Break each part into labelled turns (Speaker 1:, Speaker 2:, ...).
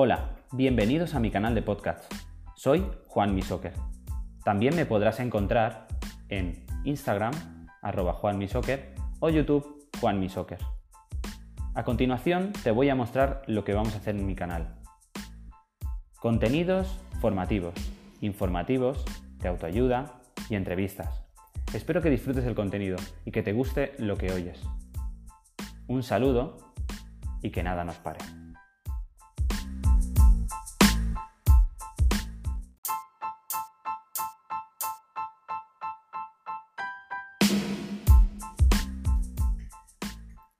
Speaker 1: Hola, bienvenidos a mi canal de podcast. Soy Juan Mi Soccer. También me podrás encontrar en Instagram, arroba Juan o YouTube, Juan Mi Soccer. A continuación te voy a mostrar lo que vamos a hacer en mi canal. Contenidos formativos, informativos, de autoayuda y entrevistas. Espero que disfrutes el contenido y que te guste lo que oyes. Un saludo y que nada nos pare.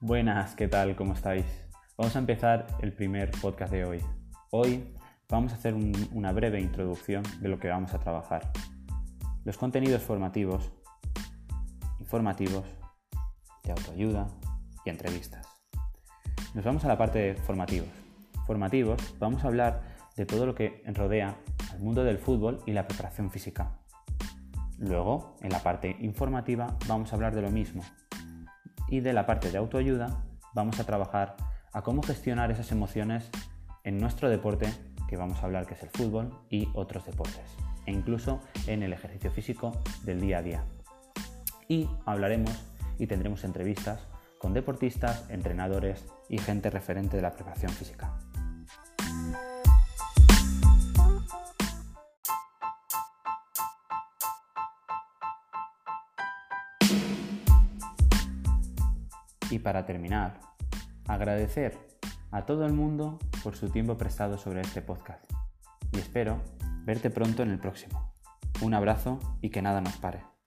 Speaker 1: Buenas, ¿qué tal? ¿Cómo estáis? Vamos a empezar el primer podcast de hoy. Hoy vamos a hacer una breve introducción de lo que vamos a trabajar. Los contenidos formativos, informativos, de autoayuda y entrevistas. Nos vamos a la parte de formativos. Formativos, vamos a hablar de todo lo que rodea al mundo del fútbol y la preparación física. Luego, en la parte informativa, vamos a hablar de lo mismo. Y de la parte de autoayuda, vamos a trabajar a cómo gestionar esas emociones en nuestro deporte, que vamos a hablar que es el fútbol, y otros deportes, e incluso en el ejercicio físico del día a día. Y hablaremos y tendremos entrevistas con deportistas, entrenadores y gente referente de la preparación física. Y para terminar, agradecer a todo el mundo por su tiempo prestado sobre este podcast. Y espero verte pronto en el próximo. Un abrazo y que nada nos pare.